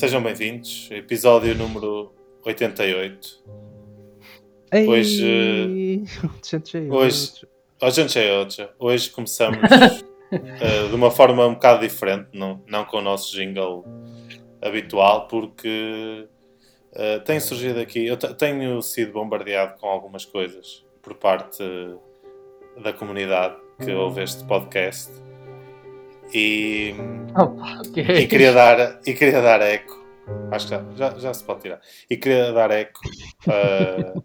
sejam bem-vindos. Episódio número 88. Ei, Hoje, é hoje- gente, é outra. Hoje começamos eh, de uma forma um bocado diferente, não, não com o nosso jingle habitual, porque eh, tem surgido aqui. Eu te- tenho sido bombardeado com algumas coisas por parte da comunidade que ouve este podcast. E, Opa, e queria dar e queria dar eco. Acho que já, já, já se pode tirar. E queria dar eco ah,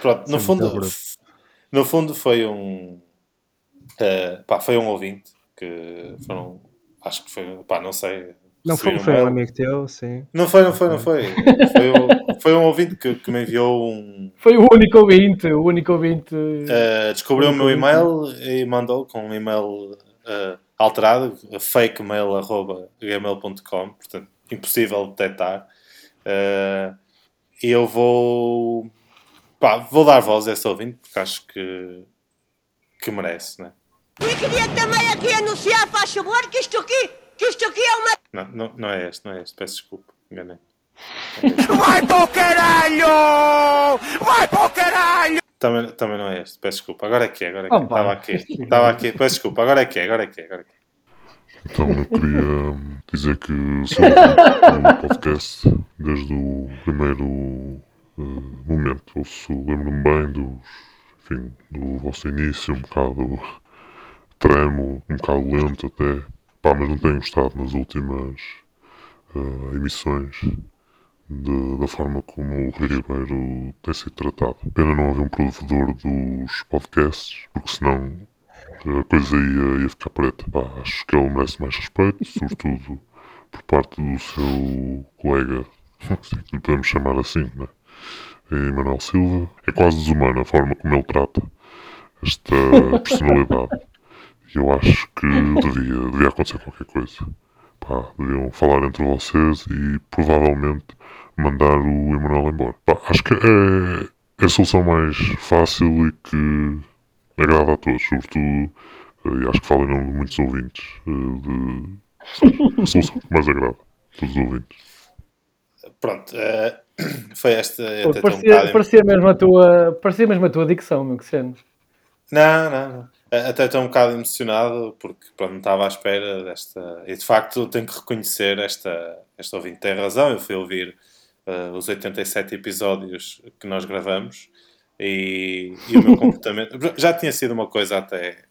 pronto no é fundo no fundo foi um ah, pá, foi um ouvinte que foram acho que foi pá, não sei Não foi, foi um amigo teu, sim. não foi não foi não foi. Foi um, foi um ouvinte que, que me enviou um Foi o único ouvinte, o único ouvinte. Uh, descobriu o meu e-mail e mandou com um e-mail uh, alterado, fakemail.gmail.com, portanto, impossível de detectar. Uh, e eu vou, pá, vou dar voz a esse ouvinte, porque acho que, que merece, né? E queria também aqui anunciar, faz favor, que isto aqui, que isto aqui é uma... Não, não, não é este, não é este, peço desculpa, enganei. Vai pro caralho! Vai pro caralho! Também, também não é este, peço desculpa. Agora é que é, agora é que é. Estava aqui, estava aqui, peço desculpa, agora é que é, agora é que é. Agora é que é. Então eu queria hum, dizer que sou do podcast desde o primeiro eh, momento. Ouço, lembro-me bem dos, enfim, do vosso início, um bocado tremo, um bocado lento até. Pá, mas não tenho gostado nas últimas eh, emissões de- da forma como o Rui Ribeiro tem sido tratado. Pena não haver um provedor dos podcasts, porque senão a coisa ia, ia ficar preta. Pá, acho que ele merece mais respeito, sobretudo por parte do seu colega, se lhe podemos chamar assim, né? Silva. É quase desumana a forma como ele trata esta personalidade. E eu acho que devia, devia acontecer qualquer coisa. Pá, deviam falar entre vocês e provavelmente mandar o Emanuel embora. Pá, acho que é, é a solução mais fácil e que agrada a todos, sobretudo, eh, e acho que falo em nome de muitos ouvintes, eh, de a solução que mais agrada a todos os ouvintes. Pronto, eh, foi esta. Pô, um parecia, bocado- parecia, mesmo a tua, parecia mesmo a tua dicção, meu, que sendo. Não, não, não. Até estou um bocado emocionado porque pronto, não estava à espera desta. E de facto tenho que reconhecer esta, esta ouvinte tem razão. Eu fui ouvir eh, os 87 episódios que nós gravamos e, e o meu comportamento. Já tinha sido uma coisa até,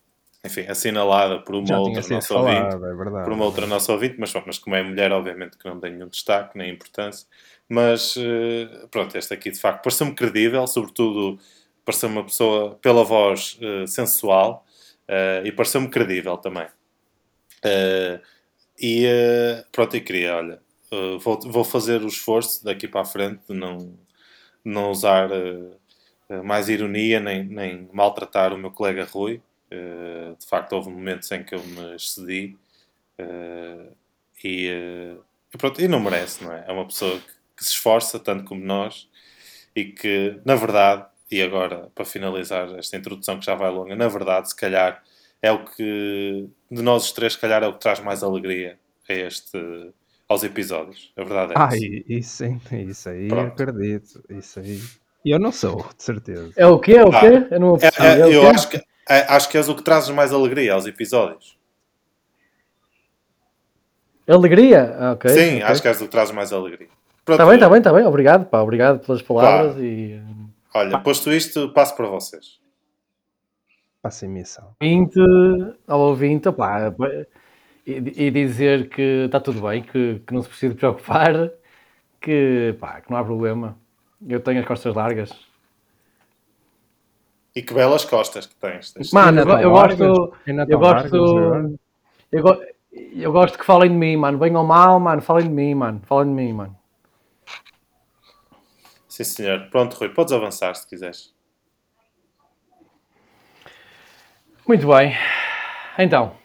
enfim, assinalada por uma Já outra nossa ouvinte é verdade. por uma outra nossa ouvinte, mas, mas como é mulher, obviamente que não tem nenhum destaque nem importância. Mas eh, pronto, esta aqui de facto pareceu-me credível, sobretudo pareceu uma pessoa pela voz eh, sensual eh, e pareceu-me credível também. Eh, e eh, pronto, eu queria, olha, vou, vou fazer o esforço daqui para a frente de não, não usar mais ironia nem, nem maltratar o meu colega Rui. De facto, houve momentos em que eu me excedi e pronto, e não merece, não é? É uma pessoa que, que se esforça tanto como nós e que, na verdade, e agora para finalizar esta introdução que já vai longa, na verdade, se calhar é o que de nós os três, se calhar é o que traz mais alegria a este, aos episódios. A verdade é Ah, isso, sim, isso aí Pronto. acredito. Isso aí. E eu não sou, de certeza. É o quê? É o Ah, quê? Eu não É, é, É eu quê? acho que, é, acho que és o que trazes mais alegria aos episódios. Alegria? Ah, ok. Sim, ok. acho que és o que trazes mais alegria. Está bem, está bem, está bem. Obrigado, pá. Obrigado pelas palavras e. Olha, posto isto, passo para vocês. Faço emissão. Ouvinte, ao ouvinte, pá, e, e dizer que está tudo bem, que, que não se precisa preocupar, que, pá, que não há problema. Eu tenho as costas largas. E que belas costas que tens. Mano, eu, eu gosto. Eu gosto. Eu, go- eu gosto que falem de mim, mano. Bem ou mal, mano. Falem de mim, mano. Falem de mim, mano. Sim, senhor. Pronto, Rui, podes avançar se quiseres. Muito bem. Então,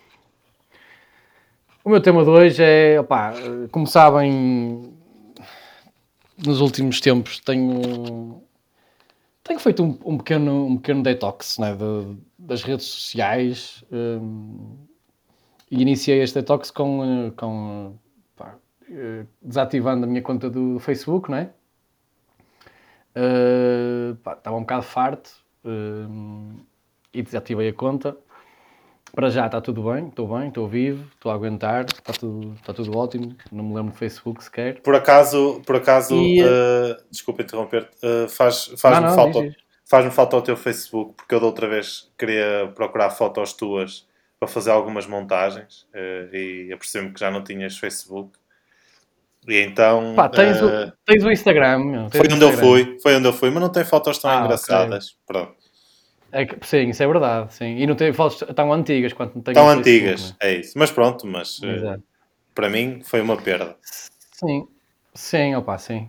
o meu tema de hoje é, opá, como sabem, nos últimos tempos tenho, tenho feito um, um pequeno, um pequeno detox né, de- das redes sociais hum, e iniciei este detox com, eh, com pá, eh, desativando a minha conta do Facebook, não é? Pá, estava um bocado farto eh, e desativei a conta. Para já está tudo bem, estou bem, estou vivo, estou a aguentar, está tudo, está tudo ótimo. Não me lembro do Facebook sequer. Por acaso, por acaso E, eh, desculpa interromper, eh, faz, faz-me Não, não, falta, diz, faz-me falta o teu Facebook, porque eu da outra vez queria procurar fotos tuas para fazer algumas montagens e apercebi-me que já não tinhas Facebook. E então Pá, tens, eh, o, tens o Instagram. meu, tens foi onde eu Instagram. fui, foi onde eu fui, mas não tem fotos tão Ah, engraçadas. Pronto. É que- sim, isso é verdade. Sim. E não tem fotos tão antigas quanto não tenho Tão Facebook, antigas, é isso. Mas pronto, mas eh, Exato. para mim foi uma perda. Sim, sim, opa, sim.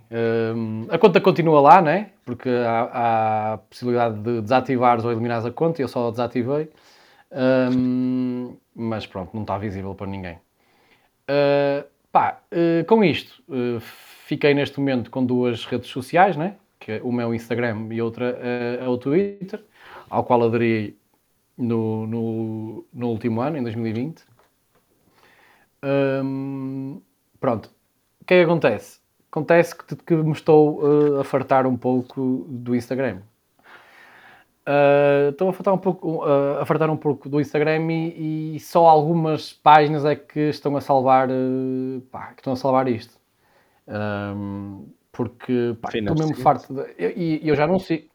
Hum, a conta continua lá, né? Porque há, há a possibilidade de desativares ou eliminares a conta e eu só a desativei. Hum, mas pronto, não está visível para ninguém. Uh, pá, uh, com isto, uh, fiquei neste momento com duas redes sociais, né? Que é uma é o Instagram e outra uh, é o Twitter, ao qual aderi no, no, no último ano, em 2020. Hum, pronto, o que é que acontece? Acontece que, que me estou a fartar um pouco do Instagram. Uh, estou a fartar um pouco, uh, a fartar um pouco do Instagram e, e só algumas páginas é que estão a salvar, uh, pá, que estão a salvar isto. Um, porque pá, estou mesmo farto de, e e eu já não sei.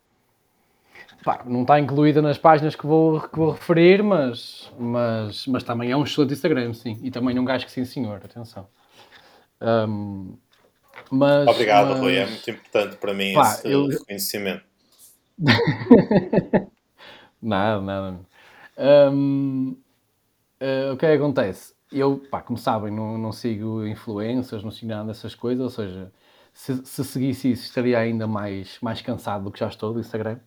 Pá, não está incluída nas páginas que vou, que vou referir, mas, mas, mas também é um excelente Instagram, sim. E também um gajo que sim, senhor, atenção. Um, mas, Obrigado, mas- Rui. É muito importante para mim Pá, esse eu- reconhecimento. Nada, nada. Eh, o que é que acontece? Eu, pá, como sabem, não, não sigo influências, não sigo nada dessas coisas, ou seja, se, se seguisse isso estaria ainda mais, mais cansado do que já estou do Instagram.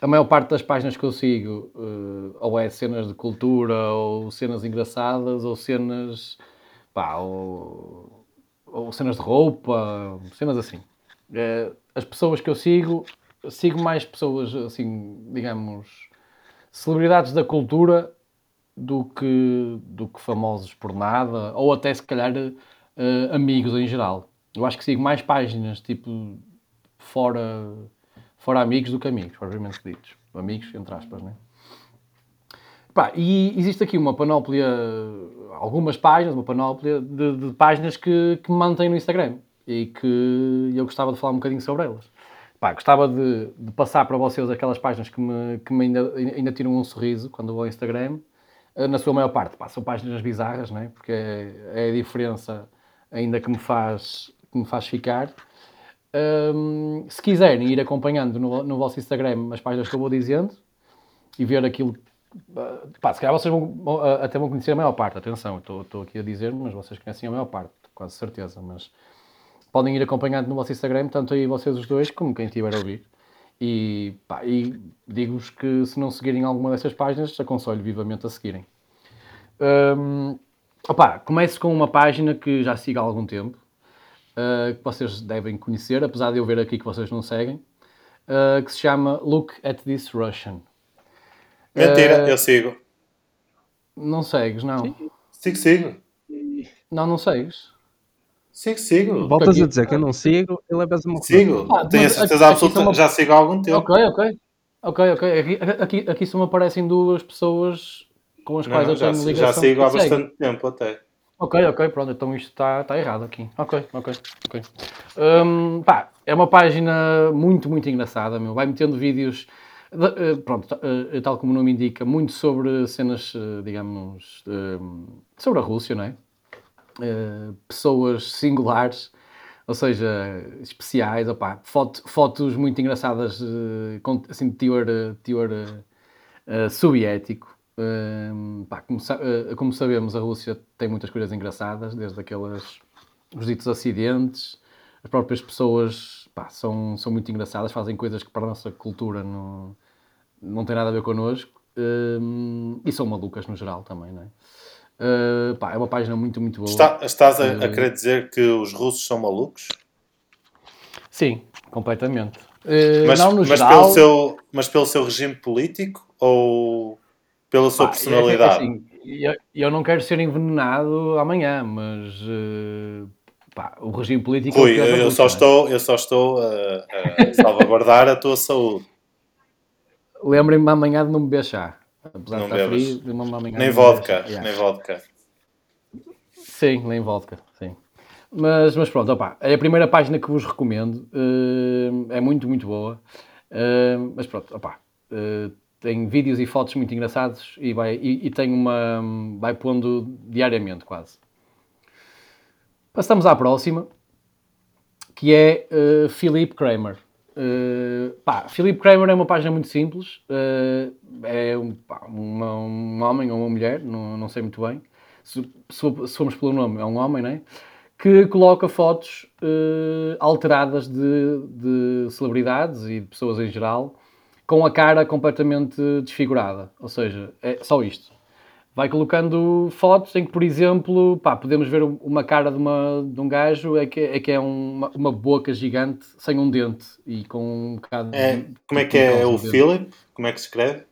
A maior parte das páginas que eu sigo eh, ou é cenas de cultura, ou cenas engraçadas, ou cenas, pá, ou, ou cenas de roupa, cenas assim. Eh, as pessoas que eu sigo, sigo mais pessoas, assim, digamos, celebridades da cultura do que, do que famosos por nada, ou até se calhar eh, amigos em geral. Eu acho que sigo mais páginas, tipo, fora, fora amigos do que amigos, propriamente ditos. Amigos, entre aspas, né? Pá, e existe aqui uma panóplia, algumas páginas, uma panóplia de, de páginas que, que me mantêm no Instagram e que eu gostava de falar um bocadinho sobre elas. Pá, gostava de, de passar para vocês aquelas páginas que me, que me ainda, ainda tiram um sorriso quando vou ao Instagram, eh, na sua maior parte. Pá, são páginas bizarras, né? porque é, é a diferença ainda que me faz, que me faz ficar. Hum, se quiserem ir acompanhando no, no vosso Instagram as páginas que eu vou dizendo e ver aquilo. uh, Pá, se calhar vocês vão, uh, até vão conhecer a maior parte, atenção, estou aqui a dizer, mas vocês conhecem a maior parte, quase certeza. Mas podem ir acompanhando no vosso Instagram, tanto aí vocês os dois, como quem estiver a ouvir. E, pá, e digo-vos que se não seguirem alguma dessas páginas, aconselho vivamente a seguirem. Hum, opá, começo com uma página que já sigo há algum tempo, uh, que vocês devem conhecer, apesar de eu ver aqui que vocês não seguem, uh, que se chama Look at This Russian. Mentira, Eh, eu sigo. Não segues, não? Sigo, sigo. Não, não segues. Sigo, sigo. Voltas a dizer que eu não sigo e levas uma Sigo. Ah, Tenho a certeza aqui- aqui absoluta, uma- já sigo há algum tempo. Ok, ok. Ok, ok. Aqui, aqui, aqui só me aparecem duas pessoas com as Não, quais não, eu já, tenho já ligação. sigo há bastante tempo até. Ok, ok, pronto, então isto está tá errado aqui. Ok, ok, ok. Hum, pá, é uma página muito, muito engraçada, meu. Vai metendo vídeos, de- eh, pronto, eh, tal como o nome indica, muito sobre cenas, eh, digamos, sobre a Rússia, não é? Eh, pessoas singulares, ou seja, especiais, foto- fotos muito engraçadas, eh, com, assim, de teor, eh, teor eh, soviético. Hum, pá, como, como sabemos, a Rússia tem muitas coisas engraçadas, desde aqueles os ditos acidentes, as próprias pessoas pá, são, são muito engraçadas, fazem coisas que para a nossa cultura não, não tem nada a ver connosco hum, e são malucas no geral também, não é? Uh, pá, é uma página muito, muito boa. Está- estás a, a Eh, querer dizer que os russos são malucos? Sim, completamente. Uh, Mas, não no mas, geral. pelo seu, mas pelo seu regime político ou pela sua Pá, é- personalidade? é assim, eu, eu não quero ser envenenado amanhã, mas pá, o regime político. é Rui, da eu Rússia, só é? estou, eu só estou a, a salvaguardar a tua saúde. Lembrem-me amanhã de não beber chá. Apesar Não de estar frio, Nem de não beber vodka. Yeah. nem vodka. Sim, nem vodka, sim. Mas, mas pronto, opá, é a primeira página que vos recomendo. eh, é muito, muito boa. Eh, mas pronto, opá, eh, tem vídeos e fotos muito engraçados e, vai, e, e tem uma. vai pondo diariamente quase. Passamos à próxima, que é uh, Philip Kramer. Uh, pá, Philip Kramer é uma página muito simples. uh, é um, pá, uma- um homem ou uma mulher, não, não sei muito bem. Se, se, se formos pelo nome, é um homem, né? Que coloca fotos uh, alteradas de, de celebridades e de pessoas em geral com a cara completamente desfigurada. Ou seja, é só isto vai colocando fotos em que, por exemplo, pá, podemos ver uma cara de, uma, de um gajo é que é, que é uma, uma boca gigante sem um dente e com um bocado de- É, como é que é o de. Philip? Como é que se escreve?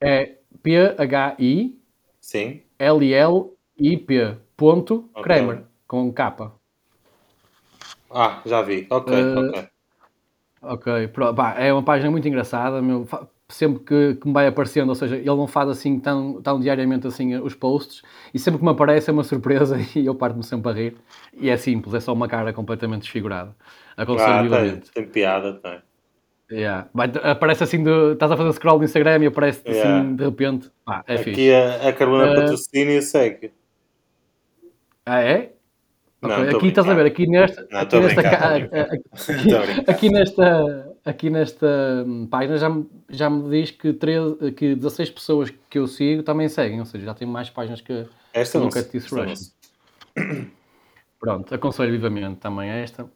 É P-H-I-L-L-I-P Sim. ponto Ok. Kramer com capa. Ah, já vi. Ok, Uh, ok. Ok, pá, é uma página muito engraçada, meu, sempre que, que me vai aparecendo, ou seja, ele não faz assim tão, tão diariamente assim os posts, e sempre que me aparece é uma surpresa e eu parto-me sempre a rir, e é simples, é só uma cara completamente desfigurada, aconselho Ah, tem, vivamente. tem piada, tem. Yeah. Vai- aparece assim, de, estás a fazer scroll no Instagram e aparece Yeah. assim de repente, pá, é fixe. Aqui a, a Carolina Uh, Patrocínio segue. Ah, é? Não, Ok, tô Aqui estás a ver, aqui nesta, Não, aqui nesta, brincando, ca- tô brincando. a- a- Tô a brincar. aqui nesta, aqui nesta hum, página já me, já me diz que, 13, que 16 pessoas que eu sigo também seguem, ou seja, já tem mais páginas que, Esta que não nunca disse Pronto, aconselho vivamente também esta.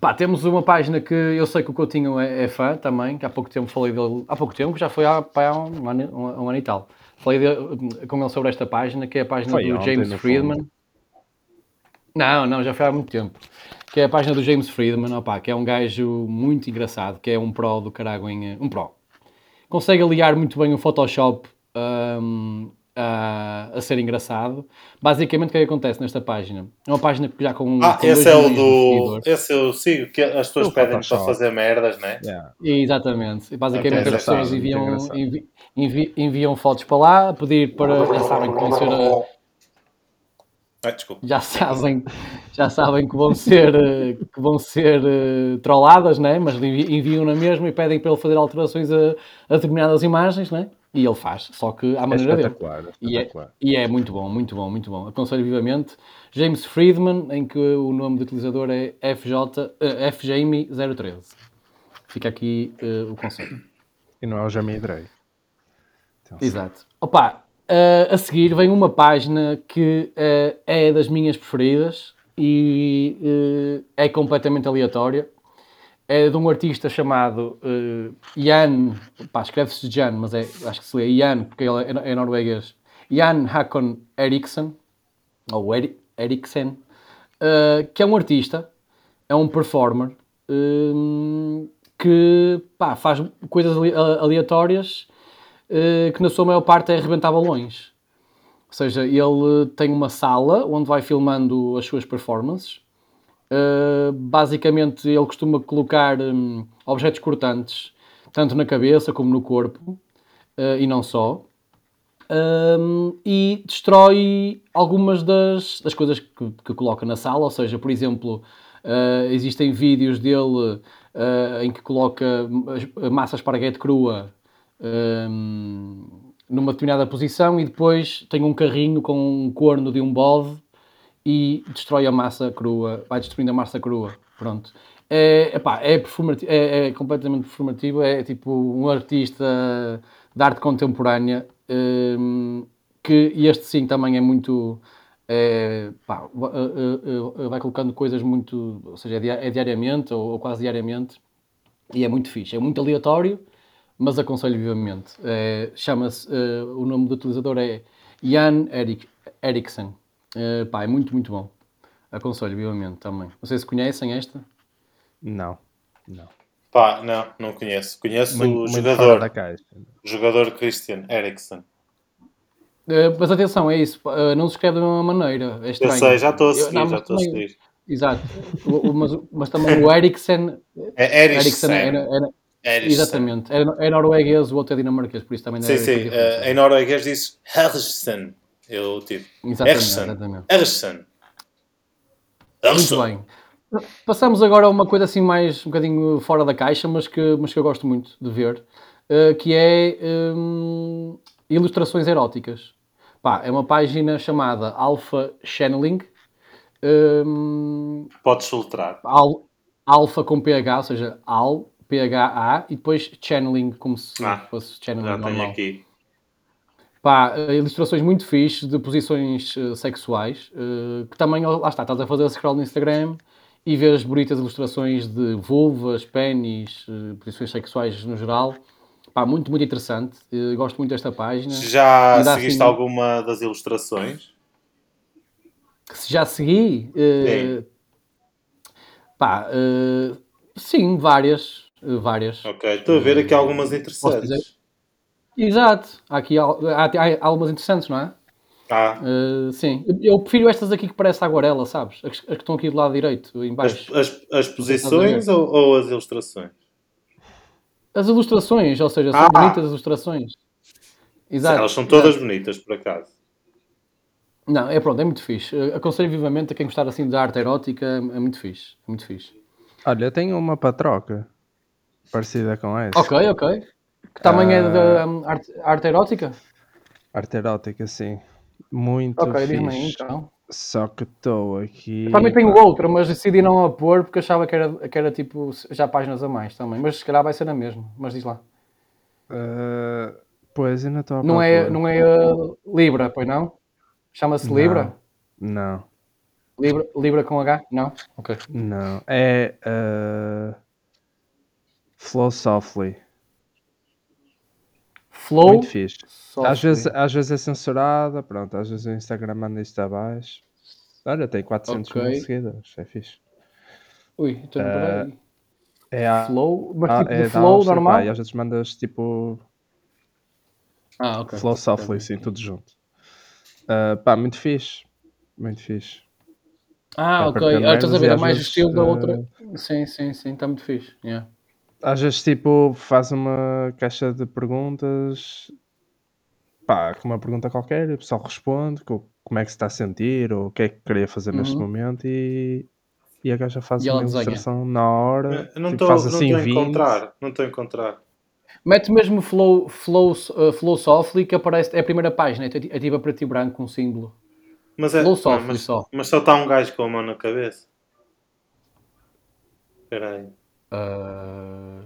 Pá, temos uma página que eu sei que o Coutinho é, é fã também, que há pouco tempo falei dele, há pouco tempo, já foi há, pá, há um, ano, um, um ano e tal. Falei de- com ele sobre esta página, que é a página Foi do ontem, James Friedman. Não, não, já foi há muito tempo. Que é a página do James Friedman, opá, que é um gajo muito engraçado, que é um pro do carago em... Um pro. Consegue aliar muito bem o Photoshop hum, a, a ser engraçado. Basicamente, o que é que acontece nesta página? É uma página que já com. Ah, com esse dois é o do. Esse eu sigo, que as pessoas pedem para fazer merdas, né? Yeah. Exatamente. E basicamente as pessoas enviam, envi- envi- enviam fotos para lá, a pedir para. Já sabem que vão ser. a- Ai, desculpa. já sabem, já sabem que vão ser, que vão ser eh, trolladas, né? mas envi- enviam na mesma e pedem para ele fazer alterações a, a determinadas imagens, né? e ele faz, só que à É maneira dele. é E é, e é muito bom, muito bom, muito bom. Aconselho vivamente. James Friedman, em que o nome do utilizador é FJ, eh, FJamie013. Fica aqui eh, o conselho. E não é o Jamie Drey. Exato. Opa, eh, a seguir vem uma página que eh, é das minhas preferidas e eh, é completamente aleatória. É de um artista chamado Jan, pá, escreve-se Jan, mas é, acho que se lê Jan, porque ele é, é norueguês. Jan Hakon Eriksson, ou Eri, Eriksen, que é um artista, é um performer, que pá, faz coisas ale- aleatórias que na sua maior parte é arrebentar balões. Ou seja, ele tem uma sala onde vai filmando as suas performances. Uh, basicamente, ele costuma colocar hum, objetos cortantes tanto na cabeça como no corpo uh, e não só. Um, e destrói algumas das, das coisas que, que coloca na sala, ou seja, por exemplo, uh, existem vídeos dele uh, em que coloca mas- massa esparguete crua um, numa determinada posição e depois tem um carrinho com um corno de um bode e destrói a massa crua, vai destruindo a massa crua. Pronto. É, epá, é, é, é completamente performativo, é tipo um artista de arte contemporânea hum, que este sim também é muito. é, pá, va- vai colocando coisas muito. ou seja, é é diariamente ou quase diariamente e é muito fixe. É muito aleatório, mas aconselho vivamente. É, Chama-se. eh, o nome do utilizador é Jan Erik, Eriksen. Eh, pá, é muito, muito bom. Aconselho vivamente também. Não sei se conhecem esta. Não, não. Pá, não, não conheço. Conheço Muito, o muito jogador. jogador Christian Eriksen. Eh, mas atenção, é isso. eh, não se escreve da mesma maneira. É Eu estranho. sei, já estou a Eu- seguir, não, já estou a seguir. Exato. O- o- mas, mas também o Eriksen. É Eriksen Eriksen. era, era- Eriksen. exatamente. Era, é norueguês, o outro é dinamarquês, por isso também Sim, deve sim. diferença. eh, em norueguês diz Eriksen. Eu tipo. Exatamente. Eriksen. Muito bem. Passamos agora a uma coisa assim mais um bocadinho fora da caixa, mas que, mas que eu gosto muito de ver, eh, que é hum, ilustrações eróticas. Pá, é uma página chamada Alpha Channeling. hum, Podes soltar. al, alpha com PH, ou seja, Al, PHA, e depois Channeling, como se Ah, fosse channeling Já tenho normal. aqui. Pá, ilustrações muito fixes de posições eh, sexuais, eh, que também, lá está, estás a fazer scroll no Instagram e vês bonitas ilustrações de vulvas, pênis, eh, posições sexuais no geral. Pá, muito, muito interessante. Gosto muito desta página. Já seguiste assim- alguma das ilustrações? Que se já segui, pá, sim, várias, várias. Ok, estou a ver aqui algumas interessantes. Exato, há aqui há, há, há algumas interessantes, não é? Ah, Eh, sim, Eu- prefiro estas aqui que parece aguarela, sabes? As, as que estão aqui do lado direito, em as, baixo. as, as posições ou, ou as ilustrações? As ilustrações, ou seja, são Ah! bonitas as ilustrações. Exato. Elas são todas exato. bonitas, por acaso. Não, é pronto, é muito fixe. Aconselho vivamente a quem gostar assim de arte erótica, é muito fixe. É muito fixe. Olha, eu tenho uma para troca. Parecida com essa. Ok, ok. Que tamanho é Ah. da hum, arte, arte erótica? Arte erótica, sim. Muito Ok, diz-me aí fixe. então. Só que estou aqui. Também tenho outra, mas decidi não a pôr porque achava que era, que era tipo já páginas a mais também. Mas se calhar vai ser na mesma. Mas diz lá. ah, pois, ainda estou a Não é, não é uh, Libra, pois não? Chama-se Não. Libra? Não, Libra? Libra com H? Não? Ok. não. É. ah, Flow Softly. Flow. Muito fixe. Softly. Às vezes, às vezes é censurada, pronto. Às vezes o Instagram manda isto abaixo. Olha, tem 400 mil Ok. seguidores. É fixe. Ui, então Ah, peraí. É a. Flow, mas ah, tipo é flow normal? pá, e às vezes mandas tipo Ah, ok. Flow Softly, sim, tudo junto. Ah, pá, muito fixe. Muito fixe. Ah, ok. Ah, estás a ver, é mais estilo da outra. Sim, sim, sim, está muito fixe. Yeah. Às vezes, tipo, faz uma caixa de perguntas, pá, com uma pergunta qualquer, e o pessoal responde co- como é que se está a sentir, ou o que é que queria fazer neste Uhum. momento, e, e a gaja faz E uma ilustração na hora, Eu não tipo, estou faz não assim a 20. encontrar. Não estou a encontrar. Mete mesmo Flow, flow, uh, flow Softly que aparece, é a primeira página, é ti- é tipo a preto e branco, um símbolo. Mas, é, Flow não, Softly mas, só. mas só está um gajo com a mão na cabeça. Espera aí. Ah,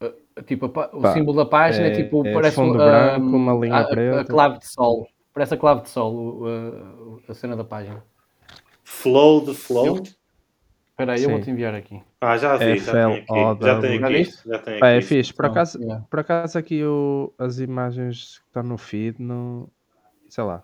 ah, tipo, a o Pá, símbolo da página é, é- tipo, é parece fundo um, branco, um, uma linha a, preta. A clave de sol. Parece a clave de sol, o- a, a cena da página. Flow de Flow? Espera aí, eu vou-te enviar aqui. Ah, já vi, já tenho aqui. Já tenho Já aqui. Já tenho é aqui. fixe, por acaso, por acaso aqui o, as imagens que estão no feed não, sei lá,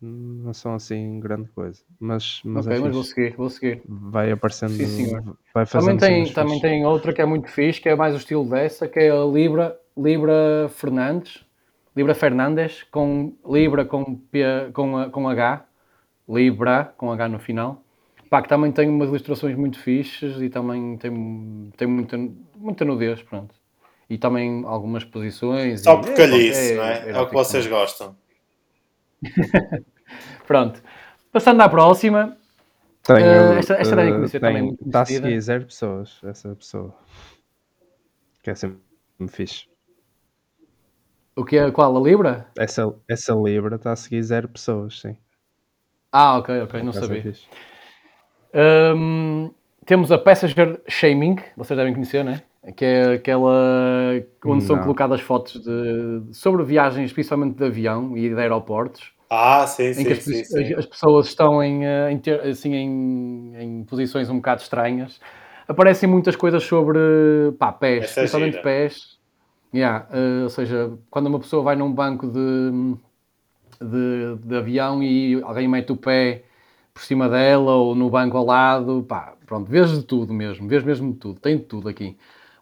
não são assim grande coisa, mas, mas ok, é mas vou seguir, vou seguir. vai aparecendo, Sim, senhor. vai fazendo Também tem, também tem outra que é muito fixe, que é mais o estilo dessa, que é a Libra, Libra Fernandes, Libra Fernandes, com Libra com, P, com, com H, Libra com H no final. Pá, que também tem umas ilustrações muito fixes e também tem, tem muita, muita nudez, pronto. E também algumas posições. Só e- por é, calhice, pronto, não é? É o que vocês também. gostam. Pronto. Passando à próxima, Tenho, Eh, esta- esta tenho- também muito Está a seguir zero pessoas, essa pessoa. Que é sempre fixe. o que é qual? A Libra? Essa, essa Libra está a seguir zero pessoas, sim. Ah, ok, ok, não é sabia. Hum, temos a Passenger Shaming, vocês devem conhecer, né? Que é aquela onde são Não. colocadas fotos de, sobre viagens, principalmente de avião e de aeroportos, Ah, sim, em sim, que as, sim, as- sim. as pessoas estão em, eh, em ter- assim, em, em posições um bocado estranhas. Aparecem muitas coisas sobre pá, pés, Essa é principalmente gira. pés. Yeah, eh, ou seja, quando uma pessoa vai num banco de, de, de avião e alguém mete o pé por cima dela ou no banco ao lado, pá, pronto, vês de tudo mesmo, vês mesmo de tudo, tem de tudo aqui.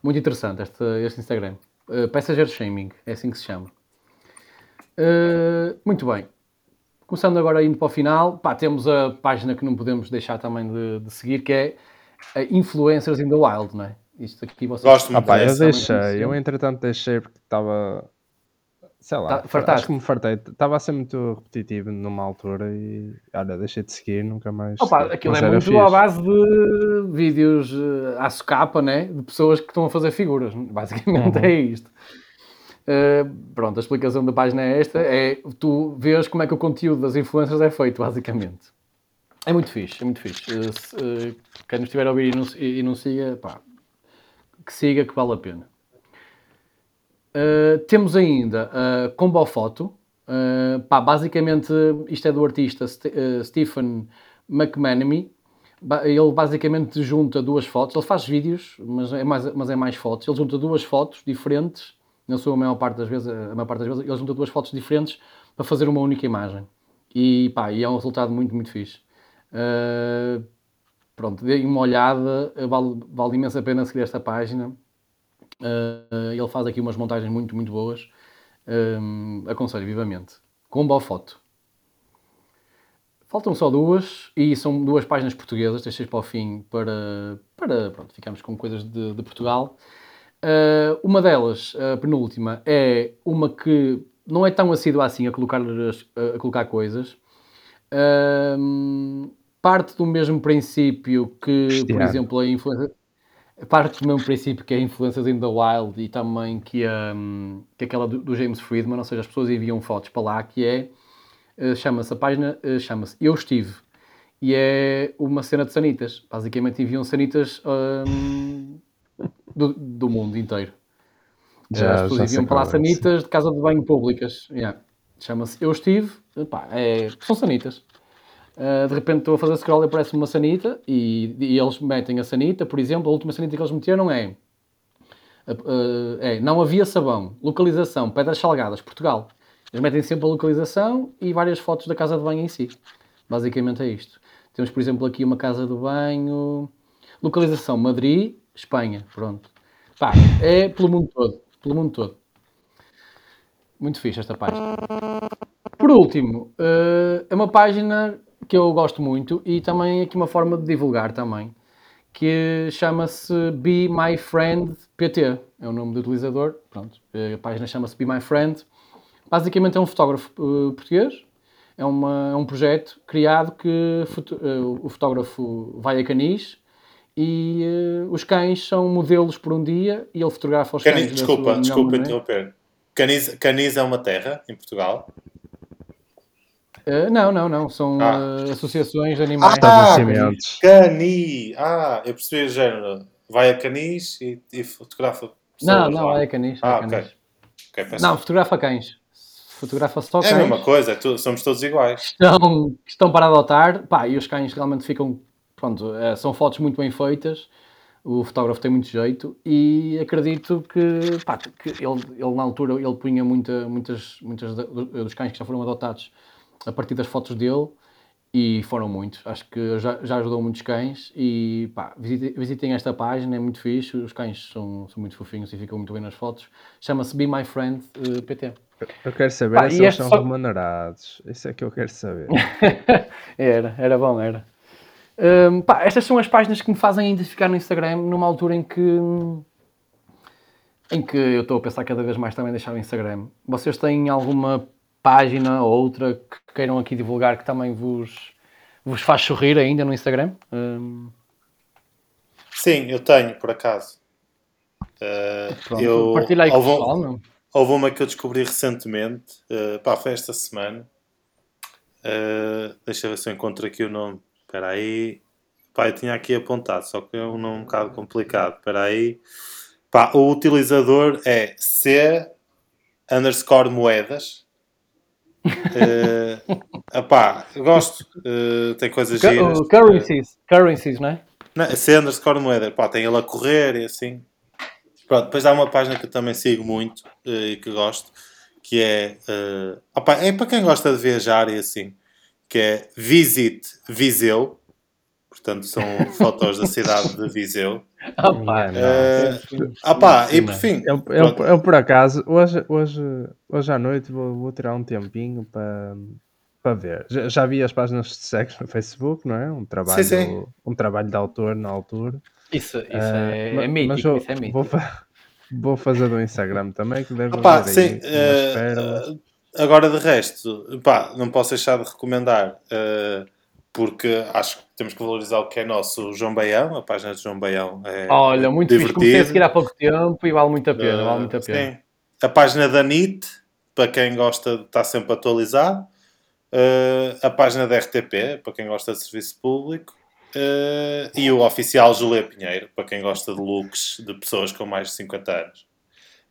Muito interessante este, este Instagram. Uh, Passenger Shaming, é assim que se chama. Uh, muito bem. começando agora indo para o final, pá, temos a página que não podemos deixar também de, de seguir, que é a Influencers in the Wild, não é? Isto aqui vocês Gosto Ah, muito pá, eu deixei, eu entretanto deixei porque estava. Sei lá, Tá- acho que me fartei. Estava a ser muito repetitivo numa altura e olha, deixei de seguir, nunca mais. Opa, segui. aquilo Mas é muito fixe. à base de vídeos eh, à socapa, né? De pessoas que estão a fazer figuras. Basicamente Uhum. é isto. Eh, pronto, a explicação da página é esta: é tu vês como é que o conteúdo das influências é feito, basicamente. É muito fixe, é muito fixe. Eh, se, eh, quem nos estiver a ouvir e não, e não siga, pá, que siga, que vale a pena. Uh, temos ainda a Combo Foto. Uh, pá, basicamente, isto é do artista Ste- uh, Stephen McManamy. Ele basicamente junta duas fotos. Ele faz vídeos, mas é mais, mas é mais fotos. Ele junta duas fotos diferentes. Na sua maior parte das vezes, a maior parte das vezes, ele junta duas fotos diferentes para fazer uma única imagem. E, pá, e é um resultado muito, muito fixe. Uh, pronto, deem uma olhada. Vale, vale imensa a pena seguir esta página. Uh, ele faz aqui umas montagens muito, muito boas. Um, aconselho vivamente. Com boa foto. Faltam só duas e são duas páginas portuguesas. Deixei para o fim para, para pronto, ficarmos com coisas de, de Portugal. Uh, uma delas, a penúltima, é uma que não é tão assídua assim a colocar, a colocar coisas. Um, parte do mesmo princípio que, por exemplo, a influência parte do mesmo princípio que é Influências in the Wild e também que, hum, que aquela do, do James Friedman, ou seja, as pessoas enviam fotos para lá, que é, eh, chama-se a página, eh, chama-se Eu Estive, e é uma cena de sanitas, basicamente enviam sanitas hum, do, do mundo inteiro. Já- as pessoas já enviam para lá é, sim. sanitas de casa de banho públicas, Yeah. chama-se Eu Estive, Epá, é, são sanitas. Uh, de repente estou a fazer scroll e aparece uma sanita e, e eles metem a sanita, por exemplo, a última sanita que eles meteram é, uh, uh, é não havia sabão, localização, Pedras Salgadas, Portugal. Eles metem sempre a localização e várias fotos da casa de banho em si. Basicamente é isto. Temos, por exemplo, aqui uma casa de banho, localização Madrid, Espanha, pronto. Pá, é pelo mundo todo, pelo mundo todo. Muito fixe esta página. Por último, eh, é uma página que eu gosto muito e também aqui uma forma de divulgar também, que chama-se Be My Friend PT, é o nome do utilizador, pronto, a página chama-se Be My Friend, basicamente é um fotógrafo eh, português, é, uma, é um projeto criado que foto- eh, o fotógrafo vai a canis e eh, os cães são modelos por um dia e ele fotografa os Cani- cães da sua desculpa, desculpa maneira. interromper. Canis, Canis é uma terra em Portugal? Eh, não, não, não, são Ah. eh, associações de animais. Estabelecimentos. Cani! Ah, eu percebi o género. Vai a Canis e, e fotografa pessoas Não, não, lá. é canis. Ah, é ok. canis. Ok, peço- Não, fotografa cães. Fotografa só É cães. a mesma coisa, é tu- somos todos iguais. Estão, estão para adotar. Pá, e os cães realmente ficam. Pronto, eh, são fotos muito bem feitas. O fotógrafo tem muito jeito e acredito que, pá, que ele, ele na altura ele punha muita, muitas, muitas dos cães que já foram adotados a partir das fotos dele e foram muitos. Acho que já, já ajudou muitos cães e pá, visitem, visitem esta página, é muito fixe. Os cães são, são muito fofinhos e ficam muito bem nas fotos. Chama-se Be My Friend eh, PT. Eu quero saber Pá, se eles são só- remunerados. Isso é que eu quero saber. Era, era bom, era. Hum, pá, estas são as páginas que me fazem identificar no Instagram numa altura em que em que eu estou a pensar cada vez mais também deixar o Instagram. Vocês têm alguma página ou outra que queiram aqui divulgar que também vos, vos faz sorrir ainda no Instagram? Hum, Sim, eu tenho, por acaso. Uh, pronto, eu, partilha aí com o houve, um- pessoal, não? houve uma que eu descobri recentemente, uh, pá, foi esta semana. Uh, deixa eu ver se eu encontro aqui o nome. Espera aí. Pá, eu tinha aqui apontado, só que é um nome um bocado complicado. Espera aí. Pá, o utilizador é C underscore moedas. Uh, gosto. Uh, tem coisas Cu- giras. currencies, currencies, não é? Não, C underscore moeda. Pá, tem ele a correr e assim. Pronto, depois há uma página que eu também sigo muito eh, e que gosto, que é, eh, opá, é para quem gosta de viajar e assim, que é Visit Viseu. Portanto, são fotos da cidade de Viseu. Ah, pá, Não, Eh, ah pá, e por fim, Eu, eu, eu, por acaso, hoje, hoje, hoje à noite vou, vou tirar um tempinho para, para ver. Já, já vi as páginas de segues no Facebook, não é? Um trabalho, sim. Um trabalho de autor na altura. Isso, isso Ah, é, ma- é mas mítico, vou, isso é mítico. vou, vou fazer do Instagram também, que deve Opa, sim, aí pérolas. agora de resto, pá, não posso deixar de recomendar, eh, porque acho que temos que valorizar o que é nosso, o João Baião, a página de João Baião é Olha, muito fixe. Comecei a divertido. seguir há pouco tempo e vale muito a pena, Eh, vale muito a pena. sim. A página da NIT, para quem gosta estar sempre atualizado. Eh, a página da RTP, para quem gosta de serviço público. Eh, e o oficial Júlia Pinheiro, para quem gosta de looks de pessoas com mais de 50 anos.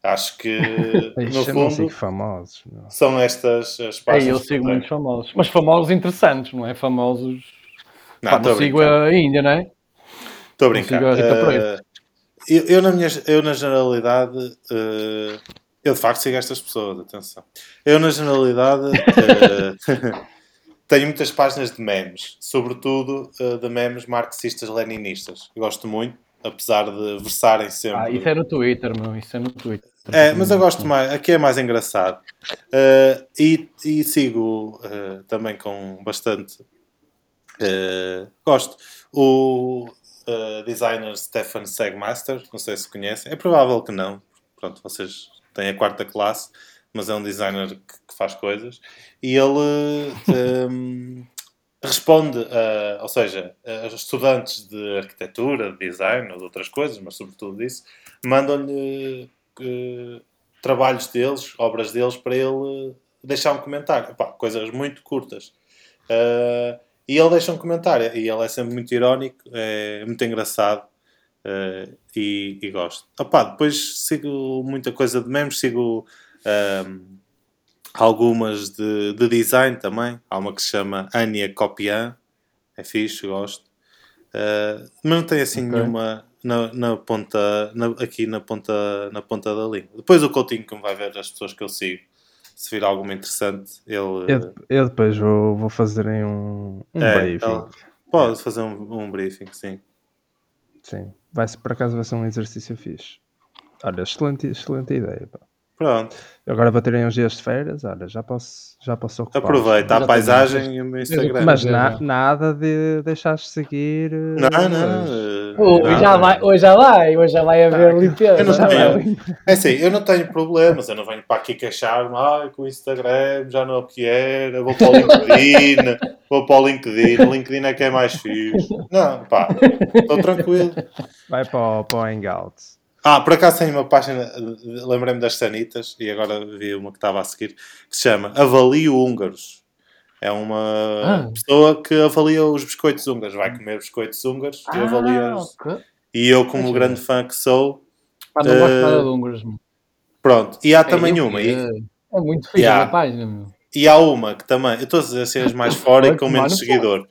Acho que, no eu não sigo fundo, famosos. meu. são estas as páginas. eu que sigo muitos famosos. Mas famosos interessantes, não é? Famosos. Não, Pá, estou não sigo a Índia, não é? Estou a não brincar. sigo a Rita Pereira. eu, eu, na minha, eu, na generalidade, eh, eu de facto sigo estas pessoas, atenção. Eu, na generalidade, eh, tenho muitas páginas de memes, sobretudo de memes marxistas-leninistas. Gosto muito, apesar de versarem sempre. Ah, isso é no Twitter, meu. Isso é no Twitter. É, mas eu gosto mais, aqui é mais engraçado. Eh, e, e sigo eh, também com bastante. eh, gosto. O designer Stefan Segmaster, não sei se conhecem, é provável que não. Pronto, vocês têm a quarta classe, mas é um designer que, que faz coisas. E ele ehm, responde, a, ou seja, a estudantes de arquitetura, de design ou de outras coisas, mas sobretudo disso, mandam-lhe eh, trabalhos deles, obras deles, para ele deixar um comentário. Epá, coisas muito curtas. Eh, e ele deixa um comentário. E ele é sempre muito irónico, é muito engraçado. eh, e, e gosto. Epá, depois sigo muita coisa de memes, sigo ehm, algumas de, de design também. Há uma que se chama Ania Copian, é fixe, gosto. Mas não tem assim Ok. nenhuma na, na ponta, na- aqui na ponta, na ponta da língua. Depois o Coutinho, como vai ver as pessoas que eu sigo, se vir alguma interessante, ele Eu, eu depois vou, vou fazer em um, um É, briefing. ela- pode fazer um, um briefing, sim. Sim. Vai, por acaso vai ser um exercício fixe. Olha, excelente, excelente ideia. pá. Pronto, Agora vou ter uns dias de férias, olha, já posso, já posso ocupar. aproveita a paisagem tenho- e o meu Instagram. Mas na- nada de deixar de seguir. eh, Não, não. Hoje já vai, hoje já vai, hoje já vai haver limpeza. Eu não tenho, é assim, eu não tenho problemas, eu não venho para aqui queixar-me, ai, com o Instagram já não é o que era, vou para o LinkedIn, vou para o LinkedIn, o LinkedIn é que é mais fixe. Não, pá, estou tranquilo. Vai para o, para o Hangouts. Ah, por acaso tenho uma página, lembrei-me das Sanitas, e agora vi uma que estava a seguir, que se chama Avalio Húngaros. É uma Ah. pessoa que avalia os biscoitos húngaros, vai comer biscoitos húngaros e avalia Ah, os... ok. E eu, como grande fã que sou, Pá, não gosto nada de húngaros. meu. pronto. E há É, também eu- uma, e, É, é muito fixe Yeah. a página, meu. e há uma que também, eu estou a dizer assim as mais fora e com menos seguidor.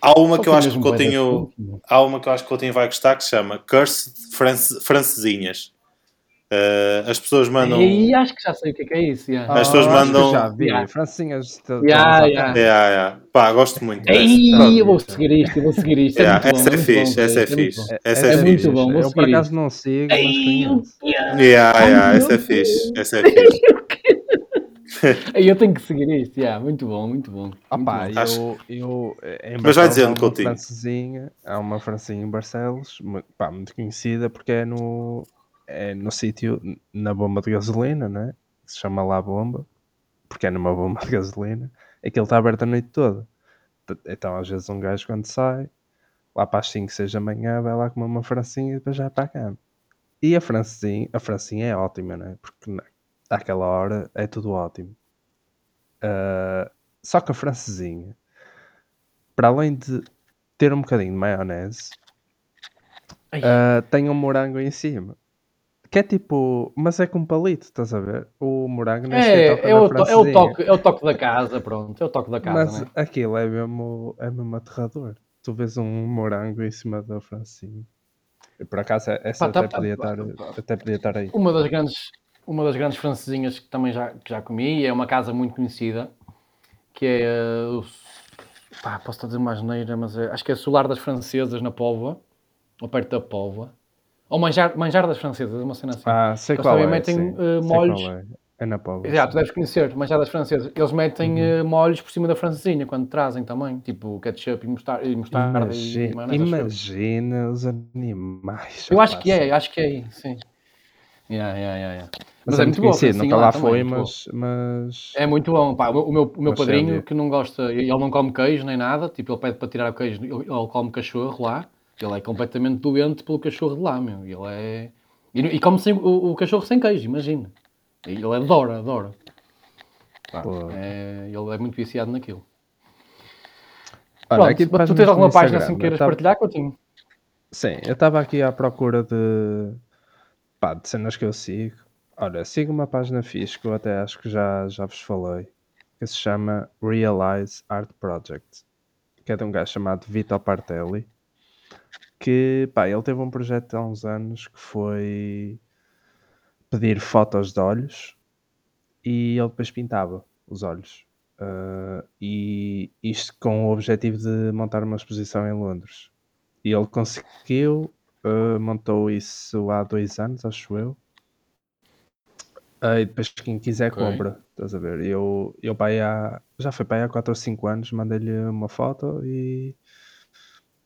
Há uma que eu acho que o Coutinho, há uma que eu acho que o Coutinho vai gostar que se chama Cursed France, Francesinhas. Eh, as pessoas mandam. E acho que já sei o que é, que é isso. yeah. As pessoas que mandam- Já vi, Yeah. Francinhas. Yeah, yeah. É, é, é. Pá, gosto muito. Ei, eu vou seguir isto, eu vou seguir isto. É Yeah, muito bom, essa é muito fixe, bom, essa é muito fixe. bom. Essa é é muito fixe. bom, vou Eu por seguir acaso não sigo, mas conheço. Yeah, yeah, essa é fixe. Essa é fixe. Ei, Eu tenho que seguir isto, yeah, muito bom, muito bom. Ah muito bom. Acho- eu, eu, em Mas vai dizendo, há uma Coutinho. francesinha, há uma francesinha em Barcelos, pá, muito conhecida porque é no, é no sítio, na bomba de gasolina, né? Que se chama lá bomba, porque é numa bomba de gasolina, aquilo está aberto a noite toda. Então às vezes um gajo quando sai, lá para as 5, 6 da manhã, vai lá comer uma francinha e depois já vai para a cama. E a francinha, a francinha é ótima, né? Porque na- àquela hora é tudo ótimo. Ah, só que a francesinha, para além de ter um bocadinho de maionese, Ai. ah, tem um morango em cima. Que é tipo, mas é com palito, estás a ver? O morango nem toca É, é, na o to- é, o toque, é o toque da casa, pronto. É o toque da casa, Mas né? aquilo é mesmo, é mesmo aterrador. Tu vês um morango em cima da francinha. Por acaso essa Pá, tá- até, tá- podia pá, estar, até podia estar aí. Uma das grandes, uma das grandes francesinhas que também já, que já comi, é uma casa muito conhecida, que é o. Pá, posso estar a dizer uma asneira, mas é- acho que é Solar das Francesas na Póvoa, ou perto da Póvoa. Ou Manjar, manjar das Francesas, uma cena assim. Ah, sei Eles qual também é. metem, sim. Sei molhos. é. É na Póvoa. Tu deves conhecer, manchadas francesas. Eles metem Uhum. eh, molhos por cima da francesinha quando trazem também, tipo ketchup e mostarda, e, mostarda e Imagina, eu. imagina os animais. Eu acho que é, acho que é aí, sim. Yeah, yeah, yeah, yeah. Mas, é muito boa a conhecido, francesinha nunca lá também, foi, muito boa. mas, mas É muito bom, pá. O meu, o meu, Mas padrinho, é. que não gosta, ele não come queijo nem nada, tipo, ele pede para tirar o queijo, ele, ele come cachorro lá, ele é completamente doente pelo cachorro de lá, meu. Ele é. E, e come sem, o, o cachorro sem queijo, imagina. Ele adora, adora. Pá, é, ele é muito viciado naquilo. Olha, Pronto, aqui tu tens alguma página Instagram, assim que queiras tava- partilhar, Coutinho? Sim, eu estava aqui à procura de, pá, de cenas que eu sigo. Olha, sigo uma página fixe que eu até acho que já, já vos falei, que se chama Realize Art Project, que é de um gajo chamado Vitor Partelli, que, pá, ele teve um projeto há uns anos que foi pedir fotos de olhos e ele depois pintava os olhos. Ah, e isto com o objetivo de montar uma exposição em Londres. E ele conseguiu, uh, montou isso há dois anos, acho eu. Ah, e depois quem quiser Ok. compra, estás a ver? Eu, eu pá, aí há, já foi para aí há 4 ou 5 anos, mandei-lhe uma foto e,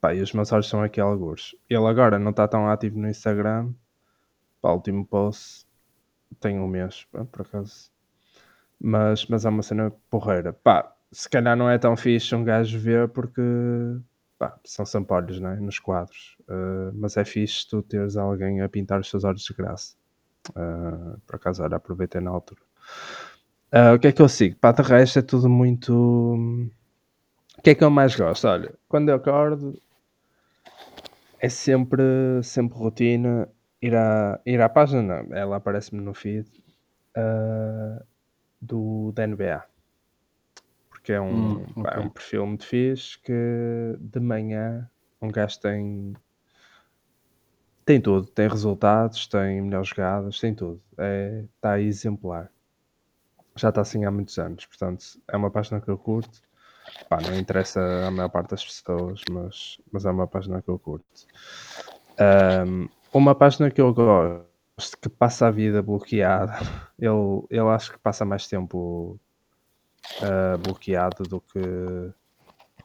pá, e os meus olhos são aqui alguns. Ele agora não está tão ativo no Instagram, pá, o último post tem um mês, pá, por acaso. Mas, mas é uma cena porreira. Pá, se calhar não é tão fixe um gajo ver porque pá, são sampolhos né? nos quadros. Uh, mas é fixe tu teres alguém a pintar os seus olhos de graça. Uh, por acaso, olha, aproveitei na altura. Uh, o que é que eu sigo? Pá, de resto é tudo muito. O que é que eu mais gosto? Olha, quando eu acordo é sempre, sempre rotina ir à, ir à página, não, ela aparece-me no feed uh, do da NBA porque é um, Hum, pá, é ok. um perfil muito fixe que de manhã um gajo tem tem tudo, tem resultados, tem melhores jogadas, tem tudo. É, está exemplar. Já está assim há muitos anos, portanto é uma página que eu curto. Pá, não interessa a maior parte das pessoas, mas, mas é uma página que eu curto. Ahm, uma página que eu gosto, que passa a vida bloqueada, ele, ele acho que passa mais tempo ah, bloqueado do que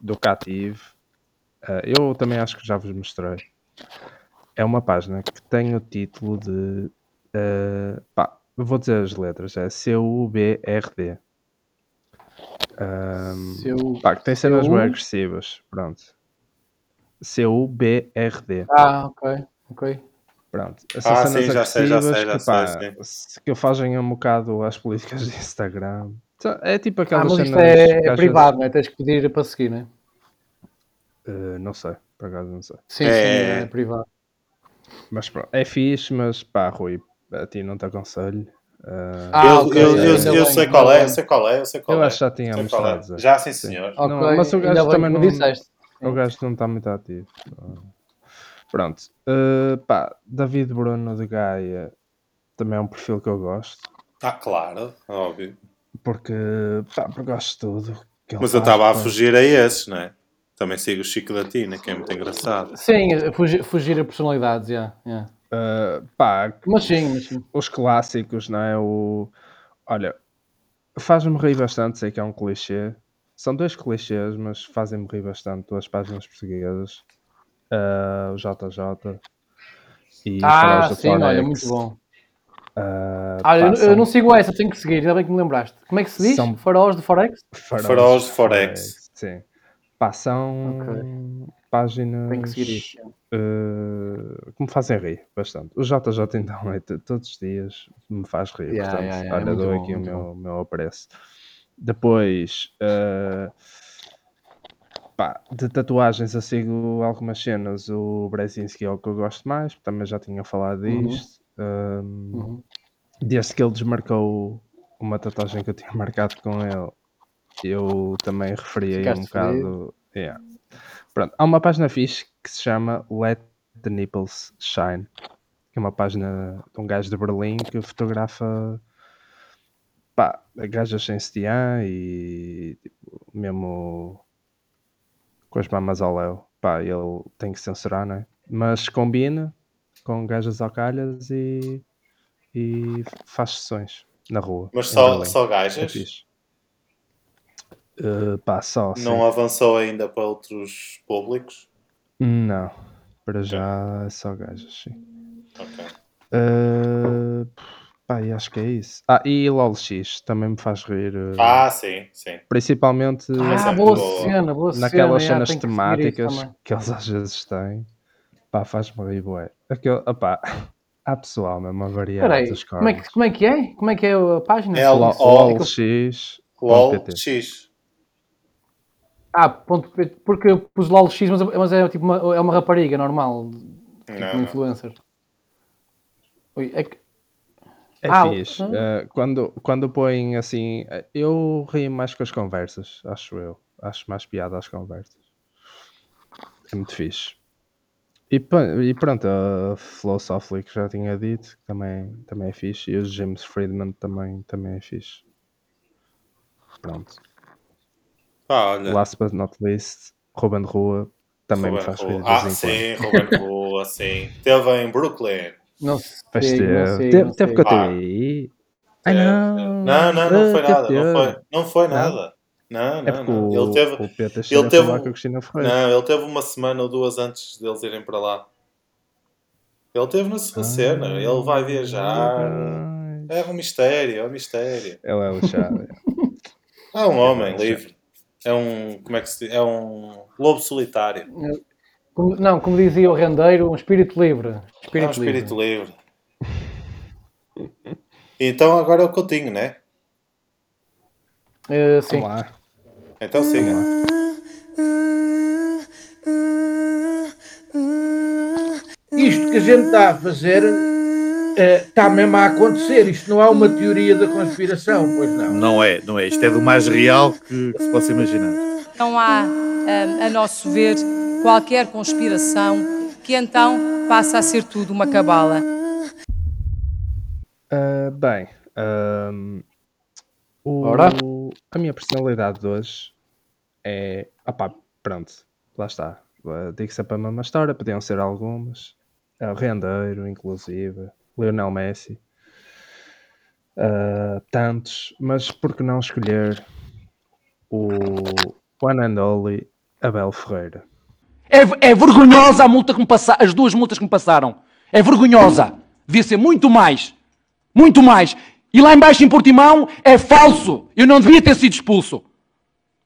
do que ativo. Ah, eu também acho que já vos mostrei. É uma página que tem o título de ah, pá, vou dizer as letras, é C-U-B-R-D. Seu... pá, que tem cenas bem agressivas. Pronto. C-U-B-R-D. Ah, ok, ok. Pronto. Essas Ah, cenas sim, já sei, já sei, agressivas já que, sei, que fazem um bocado as políticas de Instagram. Então, É tipo Ah, aquelas mas cenas isto é, é vezes- privado, não é? Tens que pedir para seguir, não é? Eh, não sei, por acaso não sei. Sim, É, sim, é. é privado. Mas pronto, é fixe, mas pá, Rui, a ti não te aconselho. Eh, Ah, eu, ok, eu, eu, ainda eu bem, sei qual é, eu sei qual é, eu sei qual eu é. acho que já tinha Sei qual é. mostrado. Já, sim, senhor. Ok, Não, mas o gajo também não- disseste. O gajo não está muito ativo. Pronto. Eh, pá, David Bruno de Gaia também é um perfil que eu gosto. Ah, claro, óbvio. Porque, pá, porque gosto de tudo. Mas eu estava a fugir a esses, não é? Também sigo o Chico da Tina, que é muito engraçado. Sim, fugir, fugir a personalidades, já. já. Eh, pá, Mas sim, mas sim. os clássicos, não é? O... Olha, faz-me rir bastante, sei que é um clichê. São dois clichês, mas fazem-me rir bastante duas páginas portuguesas. Ah, o JJ e Ah, do sim, olha, Forex. muito bom. Ah, Olha, pá, eu, eu não sigo essa, tenho que seguir, ainda bem que me lembraste. Como é que se diz? São- Faróis de Forex? faróis Faróis de Forex. Sim. Pá, são páginas Tenho que seguir isso. eh, que me fazem rir bastante. O JJ então é todos os dias me faz rir. Yeah, portanto, yeah, yeah, é olha, dou bom, aqui o meu, meu apreço. Depois, eh, pá, de tatuagens eu sigo algumas cenas. O Brezinski é o que eu gosto mais, também já tinha falado Uhum. disto. Um, Uhum. Desde que ele desmarcou uma tatuagem que eu tinha marcado com ele, eu também referi aí um bocado. Yeah. Pronto, há uma página fixe que se chama Let the Nipples Shine, que é uma página de um gajo de Berlim que fotografa pá, gajas sem sutiã e tipo, mesmo com as mamas ao léu. Pá, ele tem que censurar, não é? Mas combina com gajas ao calhas e, e faz sessões. na rua. Mas só, Berlim. só É gajas? fixe. Uh, pá, só, sim. Não avançou ainda para outros públicos? Não, para já é só gajas, sim. Ok. Uh, pá, e acho que é isso. Ah, e LOLX também me faz rir. uh, Ah, sim, sim. principalmente Mas Ah, é boa cena, boa naquelas cena. cenas que temáticas também. que eles às vezes têm. Pá, faz-me rir, bué. Aquele, opá, há pessoal mesmo a variar Espera aí, dos como é, que, como é que é? Como é que é a página? É Lo- LOL. LOLX. Ah, ponto, PT, porque eu pus LOL X, mas, mas é tipo uma, é uma rapariga normal, tipo Não, um influencer. Ui, é que, É Ah, fixe. hum. Uh, quando, quando põem assim, uh, eu rio mais com as conversas, acho eu. Acho mais piada às conversas. É muito fixe. E, e pronto, a Flow Softly que já tinha dito, que também, também é fixe. E o James Friedman também, também é fixe. Pronto. Ah, olha. Last but not least, Ruben de Rua também me Ruben faz rir Ah, sim, Ruben Rua, sim. Esteve em Brooklyn. não sei, teve, sei, teve, teve com a TVI. Ai Teve, não! teve. Não, não, não Ah, foi teve, nada. Não teve. foi, não foi Não? nada. Não, É não, não. o, Ele teve, o ele teve foi lá com a Cristina Ferreira. não, ele teve uma semana ou duas antes deles irem para lá. Ele teve na sua cena. Ele vai viajar. Ai, É um mistério, é um mistério. Ele é lixado. É um homem vai livre. É um. Como é que se diz? É um lobo solitário. Como- não, como dizia o rendeiro, um espírito livre. É um Espírito, espírito livre. livre. Então agora é o Coutinho, né? Eh, sim. Vamos lá. Então siga. Isto que a gente está a fazer está mesmo a acontecer. Isto não é uma teoria da conspiração, pois não. Não é, não é. Isto é do mais real que, que se possa imaginar. Não há, hum, a nosso ver, qualquer conspiração que então passa a ser tudo uma cabala. Ah, bem, ahm, o- Ora? a minha personalidade de hoje é. Opá, pronto, lá está. Uh, Digo sempre a mesma história, podiam ser algumas. É o Rendeiro, inclusive, Lionel Messi, ah, tantos, mas por que não escolher o One and Only Abel Ferreira? É, é vergonhosa a multa que me passa, as duas multas que me passaram. É vergonhosa. Devia ser muito mais. Muito mais. E lá embaixo em Portimão é falso. Eu não devia ter sido expulso.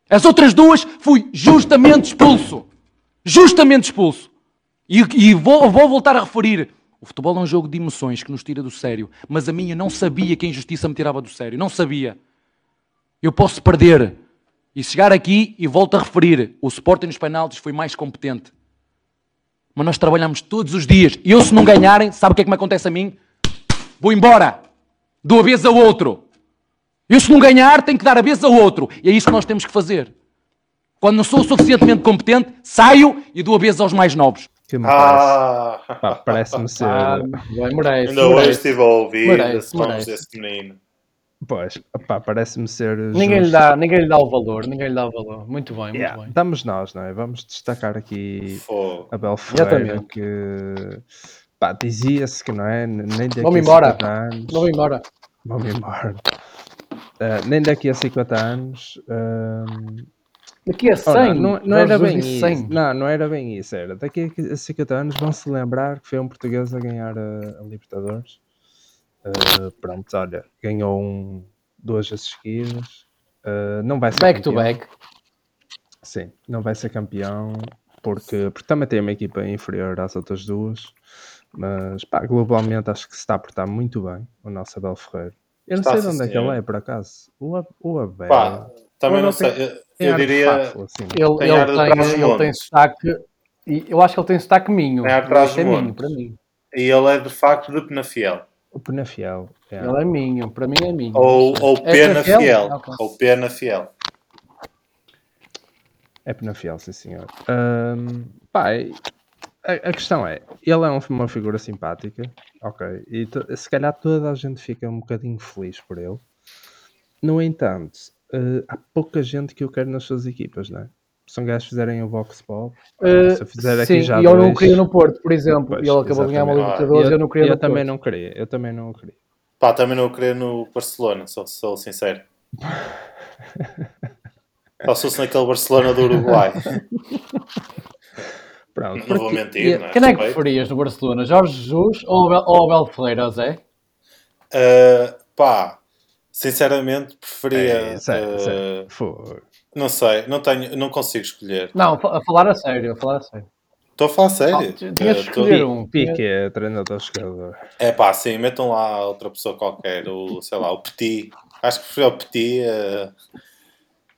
As outras duas fui justamente expulso. Justamente expulso. E, e vou, vou voltar a referir. O futebol é um jogo de emoções que nos tira do sério. Mas a minha não sabia que a injustiça me tirava do sério. Não sabia. Eu posso perder. E chegar aqui e volto a referir, o Sporting nos penaltis foi mais competente. Mas nós trabalhamos todos os dias. E eu, se não ganharem, sabe o que é que me acontece a mim? Vou embora. Dou a vez ao outro. Eu, se não ganhar, tenho que dar a vez ao outro. E é isso que nós temos que fazer. Quando não sou suficientemente competente, saio e dou a vez aos mais novos. Que me parece, Ah! pá, parece-me ser. Ah, bem, merece. Ainda hoje estive a ouvir Merece, as mãos merece. desse menino. Pois, pá, parece-me ser. Ninguém lhe, dá, ninguém lhe dá o valor, ninguém lhe dá o valor. Muito bem, muito Yeah, bem. Damos nós, não é? Vamos destacar aqui Fogo. Abel Ferreira, Exatamente. que pá, dizia-se que não é, nem daqui Vamos a embora. 50 anos. Vamos embora. Vamos embora. Ah, nem daqui a 50 anos. ahm, Daqui a 100. ora, não, não era bem isso. 100. Não, não era bem isso. Era daqui a 50 anos vão se lembrar que foi um português a ganhar a, a Libertadores. Ah, pronto, olha, ganhou um, duas seguidas. Ah, não vai ser Back to campeão. back. Sim, não vai ser campeão porque, porque também tem uma equipa inferior às outras duas. Mas pá, globalmente acho que se está a portar muito bem o nosso Abel Ferreira. Eu não Está, sei de onde é que ele é, por acaso. O, o Abel. Pá, também não sei. Eu, diria. fafo, assim. Ele, Tem ele, tem, ele tem sotaque. E eu acho que ele tem sotaque minho. Tem ar de é minho, para mim. E ele é de facto de Penafiel. O Penafiel. é. Ele é minho, para mim é minho. Ou, ou É Pena Penafiel? Fiel. Ok. Ou Pena Fiel. É Penafiel, sim senhor. Pá, e- a, a questão é, ele é um- uma figura simpática, ok, e se calhar toda a gente fica um bocadinho feliz por ele. No entanto, eh, há pouca gente que o quer nas suas equipas, não é? Se um gajo fizerem o Vox Pop, Uh, se eu fizer aqui sim, já e eu não o dois, queria no Porto, por exemplo. Pois, e ele acabou de ganhar uma. Libertadores, eu, eu não queria eu no também Porto. não queria, eu também não o queria. Pá, também não querer no Barcelona, sou, sou sincero. Ou se fosse naquele Barcelona do Uruguai. Pronto, Não vou mentir, não é? Quem é que preferias no Barcelona? Jorge Jesus ou Abel Ferreira, Zé? Uh, pá, sinceramente preferia. É, sério, uh, sério. Fogo. Não sei, não, tenho, não consigo escolher. Não, a falar a sério, a falar a sério. Estou a falar sério. Ah, tinhas de Uh, tô- escolher um. Pique é treinador jogador. É pá, sim, metam lá outra pessoa qualquer, o, sei lá, o Petit. Acho que preferia o Petit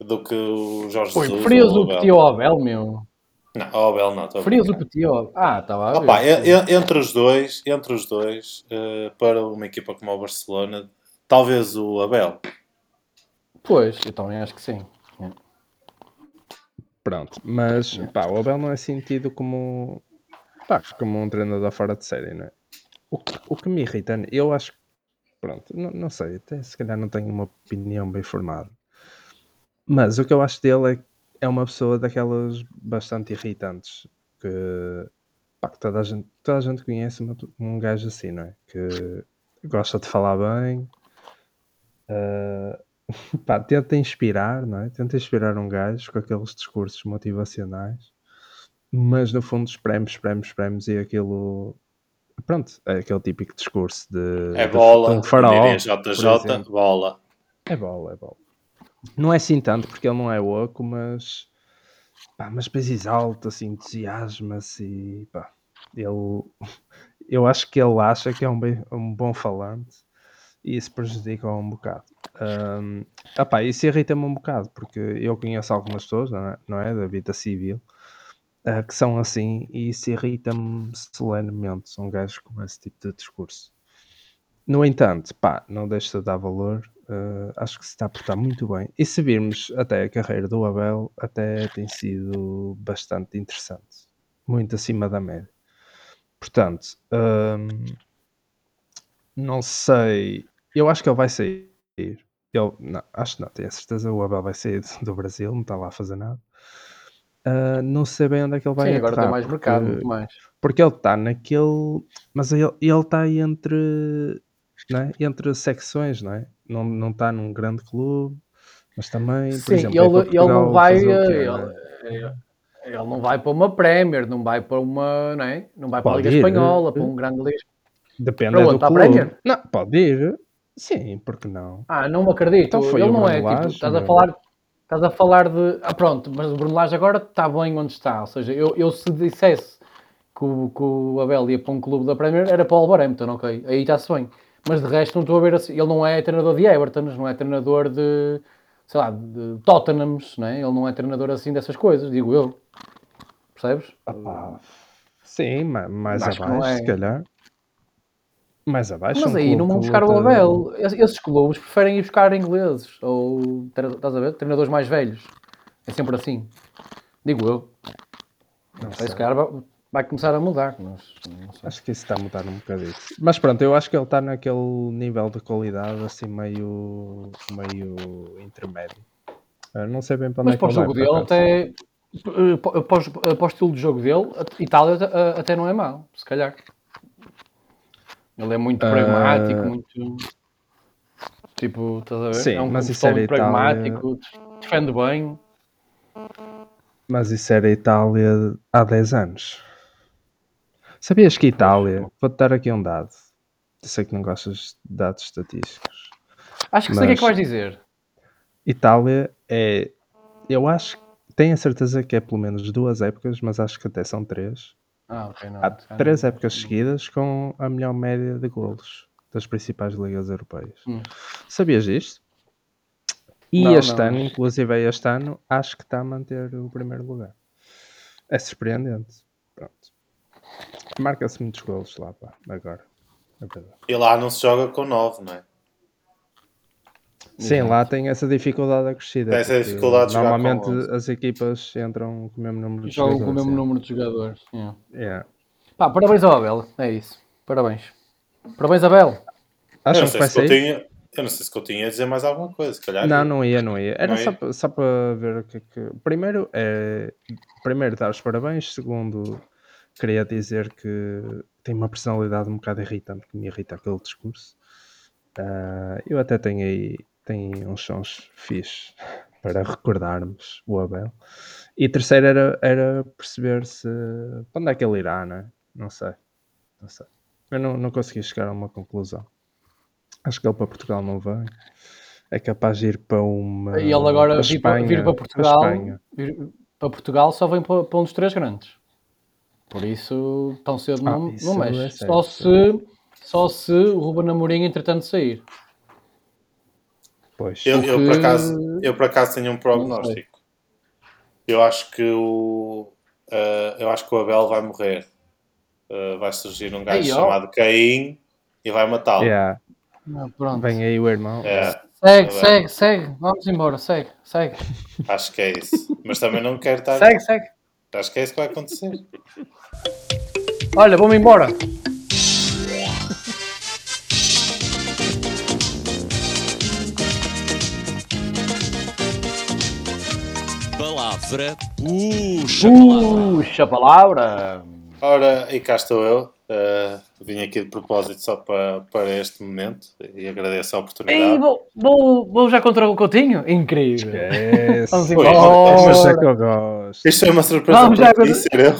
uh, do que o Jorge Oi, Jesus. preferias ou o Petit ou o Abel, meu? Não, o Abel não. estou a Preferias o. Petit ou Ah, estava a ver. Opa, en- en- entre os dois, entre os dois, uh, para uma equipa como o Barcelona, talvez o Abel. Pois, eu também acho que sim. Pronto, mas pá, o Abel não é sentido como, pá, como um treinador fora de série, não é? O que, o que me irrita, eu acho que, pronto, não, não sei, até se calhar não tenho uma opinião bem formada, mas o que eu acho dele é, é uma pessoa daquelas bastante irritantes que, pá, que toda, a gente, toda a gente conhece uma- um gajo assim, não é? Que gosta de falar bem, ah, pá, tenta inspirar, não é? Tenta inspirar um gajo com aqueles discursos motivacionais, mas no fundo espreme, espreme, espreme e aquilo. Pronto, é aquele típico discurso de. É de- bola, de um faraó. por JJ, bola. É bola, é bola. Não é assim tanto, porque ele não é oco, mas. Pá, mas depois exalta-se, entusiasma-se e. Pá, ele. Eu acho que ele acha que é um, bem- um bom falante e isso prejudica-o um bocado. Ahm, epá, isso irrita-me um bocado, porque eu conheço algumas pessoas, não é, não é? Da vida civil, ah, que são assim e isso irrita-me solenemente. São gajos com esse tipo de discurso. No entanto, pá, não deixa de dar valor. eh, acho que se está a portar muito bem. E se virmos até a carreira do Abel, até tem sido bastante interessante. Muito acima da média. Portanto, hum, não sei. Eu acho que ele vai sair. Ele, não, acho que não, tenho a certeza. O Abel vai sair do Brasil, não está lá a fazer nada. Ah, não sei bem onde é que ele vai Sim, agora aterrar, mais mercado, muito mais. porque ele está naquele. Mas ele ele está aí entre. Não é? Entre secções, não é? Não não está num grande clube, mas também, Sim, exemplo, ele, para ele Portugal não vai. o quê, ele, não é? ele- ele não vai para uma Premier, não vai para uma. Não, é? não vai para a Liga ir, Espanhola, eh, para um grande Liga. Depende Para é do clube. Premier? Não, pode ir. Sim, porque não? Ah, não me acredito. Então foi ele o não é. Tipo, Lage, estás a falar. Estás a falar de. Ah, pronto, mas o Bruno Lage agora está bem onde está. Ou seja, eu, eu se dissesse que o, que o Abel ia para um clube da Premier, era para o Wolverhampton, ok? Aí está-se bem. Mas de resto, não estou a ver assim. Ele não é treinador de Everton, não é treinador de. sei lá, de Tottenhams, não é? Ele não é treinador assim dessas coisas, digo eu. Percebes? Sim, ma- mais abaixo, é. se calhar. Mais abaixo. Mas um aí clube não vão buscar o Abel. Es- Esses clubes preferem ir buscar ingleses ou estás a ver? treinadores mais velhos. É sempre assim. Digo eu. Não sei, se calhar vai, começar a mudar. Mas, não sei. Acho que isso está a mudar um bocadinho. Mas pronto, eu acho que ele está naquele nível de qualidade assim meio, meio intermédio. Ah, não sei bem para onde Mas é que para o jogo dele, até. eh, Para, o estilo de jogo dele, a Itália eh, até não é mau, se calhar. Ele é muito pragmático, muito. Tipo, estás a ver? Sim, é um mas isso era Itália. pragmático, defende bem. Mas isso era Itália há 10 anos. Sabias que Itália, vou-te dar aqui um dado. Eu sei que não gostas de dados estatísticos. Acho que sei o que é que vais dizer. Itália é, eu acho, tenho a certeza que é pelo menos duas épocas, mas acho que até são três. Ah, ok, não. Há três não. épocas seguidas com a melhor média de golos das principais ligas europeias. Hum. Sabias disto? E Não, este não, ano, mas- inclusive este ano, acho que está a manter o primeiro lugar. É surpreendente. Pronto. Marca-se muitos golos lá, pá, agora. É. E lá não se joga com 9, não é? Sim, lá tem essa dificuldade acrescida. Tem essa dificuldade de Normalmente 11. as equipas entram com o mesmo número de Jogam com o jogadores, mesmo é. número de jogadores. yeah. Yeah. Pá, parabéns ao Abel, é isso. Parabéns. Parabéns, Abel. Eu Acham não, que sei vai se sair? Coutinho, eu não sei se Coutinho ia dizer mais alguma coisa, se calhar. Não, não ia, não ia. Era Não só, ia? pa- só para ver o que é que. Primeiro, é... Primeiro, dar os parabéns. Segundo, queria dizer que tem uma personalidade um bocado irritante, que me irrita aquele discurso. Ah, eu até tenho aí tenho uns sons fixes para recordarmos o Abel. E terceiro era, era perceber se para onde é que ele irá, não é? Não sei. Não sei. Eu não, não consegui chegar a uma conclusão. Acho que ele para Portugal não vem. É capaz de ir para uma. E ele agora para vir para, vir para Portugal, Espanha. vir para Portugal só vem para, para um dos três grandes. Por isso, tão cedo não, Ah, não é mexe. certo, só, se, só se o Ruben Amorim entretanto sair. Pois. Eu, eu, por acaso, eu por acaso tenho um prognóstico. Eu acho que o eh, eu acho que o Abel vai morrer. Eh, vai surgir um gajo chamado Caim e vai matá-lo. Yeah. Ah, pronto. Vem aí o irmão. É, Segue, Tá segue, segue. Vamos embora, segue, segue. acho que é isso. Mas também não quero estar. Segue, segue. Acho que é isso que vai acontecer. Olha, vamos embora. Palavra. Puxa palavra. Puxa a palavra. Ora, e cá estou eu. Eh, vim aqui de propósito só para, para este momento e agradeço a oportunidade. Ei, vou, vou, vou já contra o Coutinho? Incrível. Esquece. Vamos Ui, embora. Mas é que eu gosto. Isto foi uma surpresa Vamos para já ti, ser eu.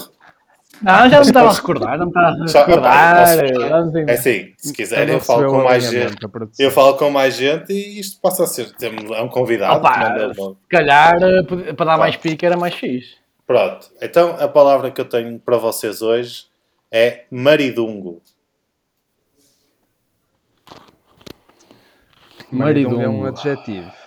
Não, já me estava a recordar, não me estava a recordar. É assim, se quiser Eu não eu falo com mais gente. Eu falo com mais gente e isto passa a ser. É um convidado. Opa, se calhar eh, para dar mais pique era mais fixe. Pronto, então a palavra que eu tenho para vocês hoje é maridungo. Maridungo é um Maridungo.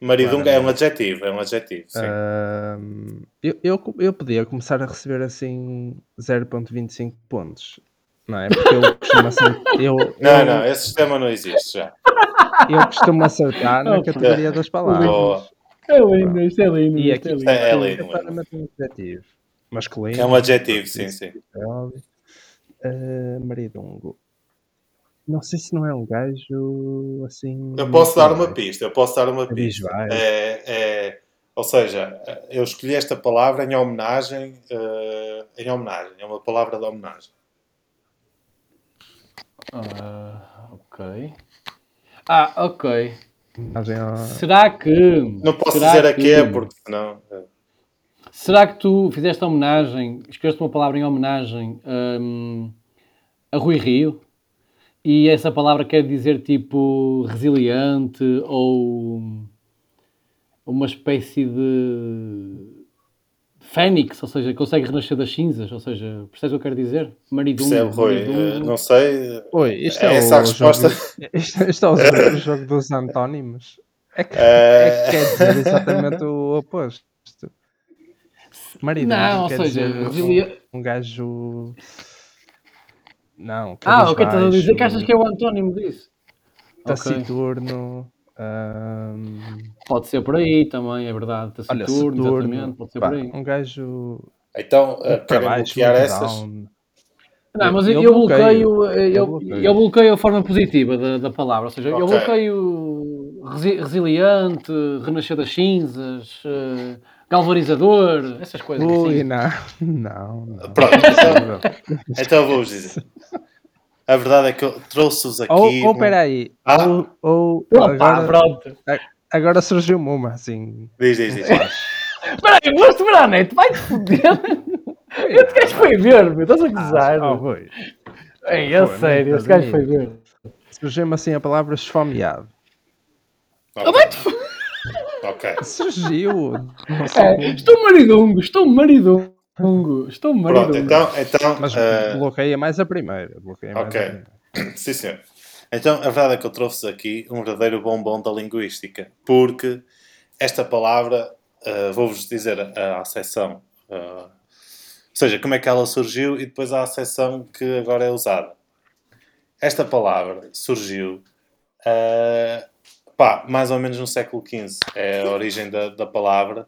Adjetivo. Maridungo é um adjetivo, é um adjetivo, sim. Ahm, eu, eu, eu podia começar a receber assim 0.25 pontos. Não é? Porque eu costumo acertar. Eu, não, eu, não, esse sistema não existe já. eu costumo acertar na categoria das palavras. Boa. É lindo, isto é lindo. E isto aqui é lindo. É, é lindo, é lindo. um adjetivo. Masculino. É um adjetivo, sim, sim. é óbvio. Ah, maridungo. Não sei se não é um gajo assim. Eu posso dar uma pista, eu posso dar uma Diz, pista. vai. É, é, ou seja, eu escolhi esta palavra em homenagem, eh, em homenagem, é uma palavra de homenagem. Ah, ok. Ah, ok. Será que. Não posso será dizer a que- quê, porque senão. eh, Será que tu fizeste homenagem, escolheste uma palavra em homenagem hum, a Rui Rio e essa palavra quer dizer tipo resiliente ou uma espécie de fênix, ou seja, consegue renascer das cinzas, ou seja, percebes o que eu quero dizer? Maridungo. Percebe, Rui? Eh, não sei. Oi, isto É é, essa a resposta? Jogo, isto, isto é o jogo, o jogo dos antónimos. É que, Eh, é que quer dizer exatamente o oposto. Marido Não, ou quer seja, dizer um, um gajo. Não, Ah, o que é que estás a dizer? Que achas que é o antónimo disso? Ok. Taciturno. ahm, Pode ser por aí também, é verdade. olha, Taciturno, Saturno. exatamente, pode ser pá, por aí. um gajo. Então, eh, para querem bloquear essas? down. Não, mas Eu eu, bloqueio. bloqueio, Eu eu, bloqueio. eu bloqueio a forma positiva da, da palavra, ou seja, eu Ok. bloqueio resi- resiliente, renascer das cinzas, eh, galvanizador, essas coisas Ui, assim. não, não, não. Pronto, Impossível. Então vou-vos dizer. A verdade é que eu trouxe-vos aqui. Ou, ou peraí, Ah. ou, ou Opa, agora, pronto. agora surgiu-me uma assim. Diz, diz, diz. Espera aí, gosto de net, vai-te foder. Esse gajo foi ver, meu, estás a gozar. Oh, Rui. Ei, é Pô, sério, esse gajo foi ver. Surgiu-me assim a palavra esfomeado. Ok. Surgiu. É, estou maridungo, estou maridungo, estou maridungo. Pronto, então. então Mas eh, bloqueia mais a primeira. Bloqueia mais Ok. a primeira. Sim, senhor. Então, a verdade é que eu trouxe aqui um verdadeiro bombom da linguística, porque esta palavra, uh, vou-vos dizer a, a acessão, uh, ou seja, como é que ela surgiu e depois a acessão que agora é usada. Esta palavra surgiu, uh, pá, mais ou menos no século XV, é a origem da, da palavra,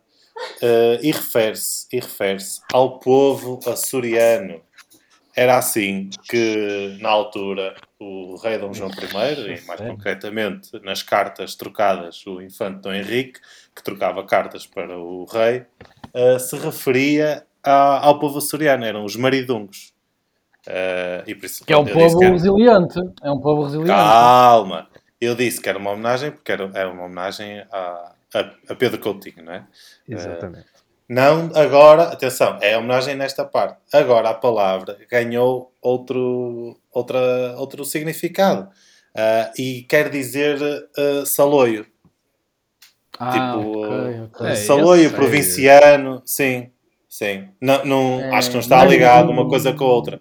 uh, e refere-se refere ao povo açoriano. Era assim que, na altura, o rei Dom João I, e mais concretamente nas cartas trocadas, o infante Dom Henrique, que trocava cartas para o rei, eh, se referia a- ao povo açoriano, eram os maridungos. Eh, e por isso, Que é um povo resiliente, é um povo resiliente. Calma! Eu disse que era uma homenagem porque era, era uma homenagem a, a, a Pedro Coutinho, não é? Exatamente. Eh, não, agora, atenção, é homenagem nesta parte. Agora a palavra ganhou outro, outra, outro significado. Uh, e quer dizer uh, saloio. Ah, tipo, ok, ok. É, saloio sei. provinciano, sim, sim. Não, não, É, acho que não está mas- ligado uma coisa com a outra.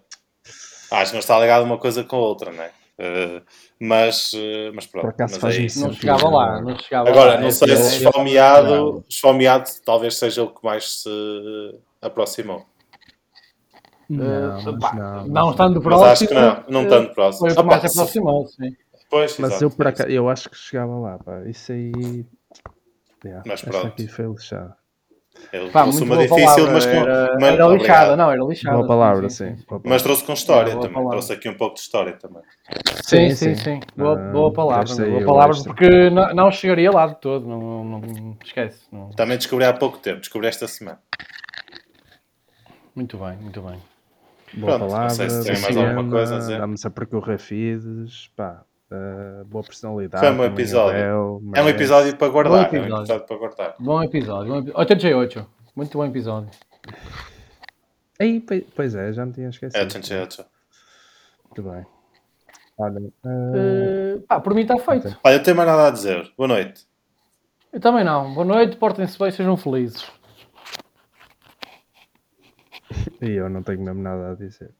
Acho que não está ligado uma coisa com a outra, não é? Uh, mas, uh, mas pronto. Por acaso mas faz-me é isso. Não chegava lá, não chegava Agora, lá. não É sei se é- esfomeado, esfomeado talvez seja o que mais se aproximou. Não, Eh, pá, não, não estando Mas próximo. acho que não, não eh, tanto próximo. Foi o Ah, que mais se- aproximou, sim. Pois, Mas exato, eu por acaso, eu acho que chegava lá, pá. Isso aí. Yeah, Mas esta pronto. aqui foi lixada. Ele Pá, trouxe uma difícil, palavra, mas com. era, mas- era lixada, não, era lixada. Boa palavra, sim, sim. boa palavra. Mas trouxe com história também. palavra. Trouxe aqui um pouco de história também. Sim, Sim, sim, sim. Boa, Ah, boa palavra, boa palavra, porque não, não chegaria lá de todo, não, não, não esquece. não. Também descobri há pouco tempo, descobri esta semana. Muito bem, muito bem. Boa Pronto, não palavra, sei se tem mais alguma coisa a dizer. Dá-me-se a percorrer feeds, pá. Eh, boa personalidade. Foi um episódio. Abel, É um merece. episódio para guardar. Bom É um episódio. episódio para guardar. Bom episódio. Bom epi- 88. Muito bom episódio. Pe- pois é, já me tinha esquecido. É, tchau, tchau, tchau. Muito bem. Olha, eh, Eh, pá, por mim está feito. Olha, não tenho mais nada a dizer. Boa noite. Eu também não. Boa noite, portem-se bem, sejam felizes. e eu não tenho mesmo nada a dizer.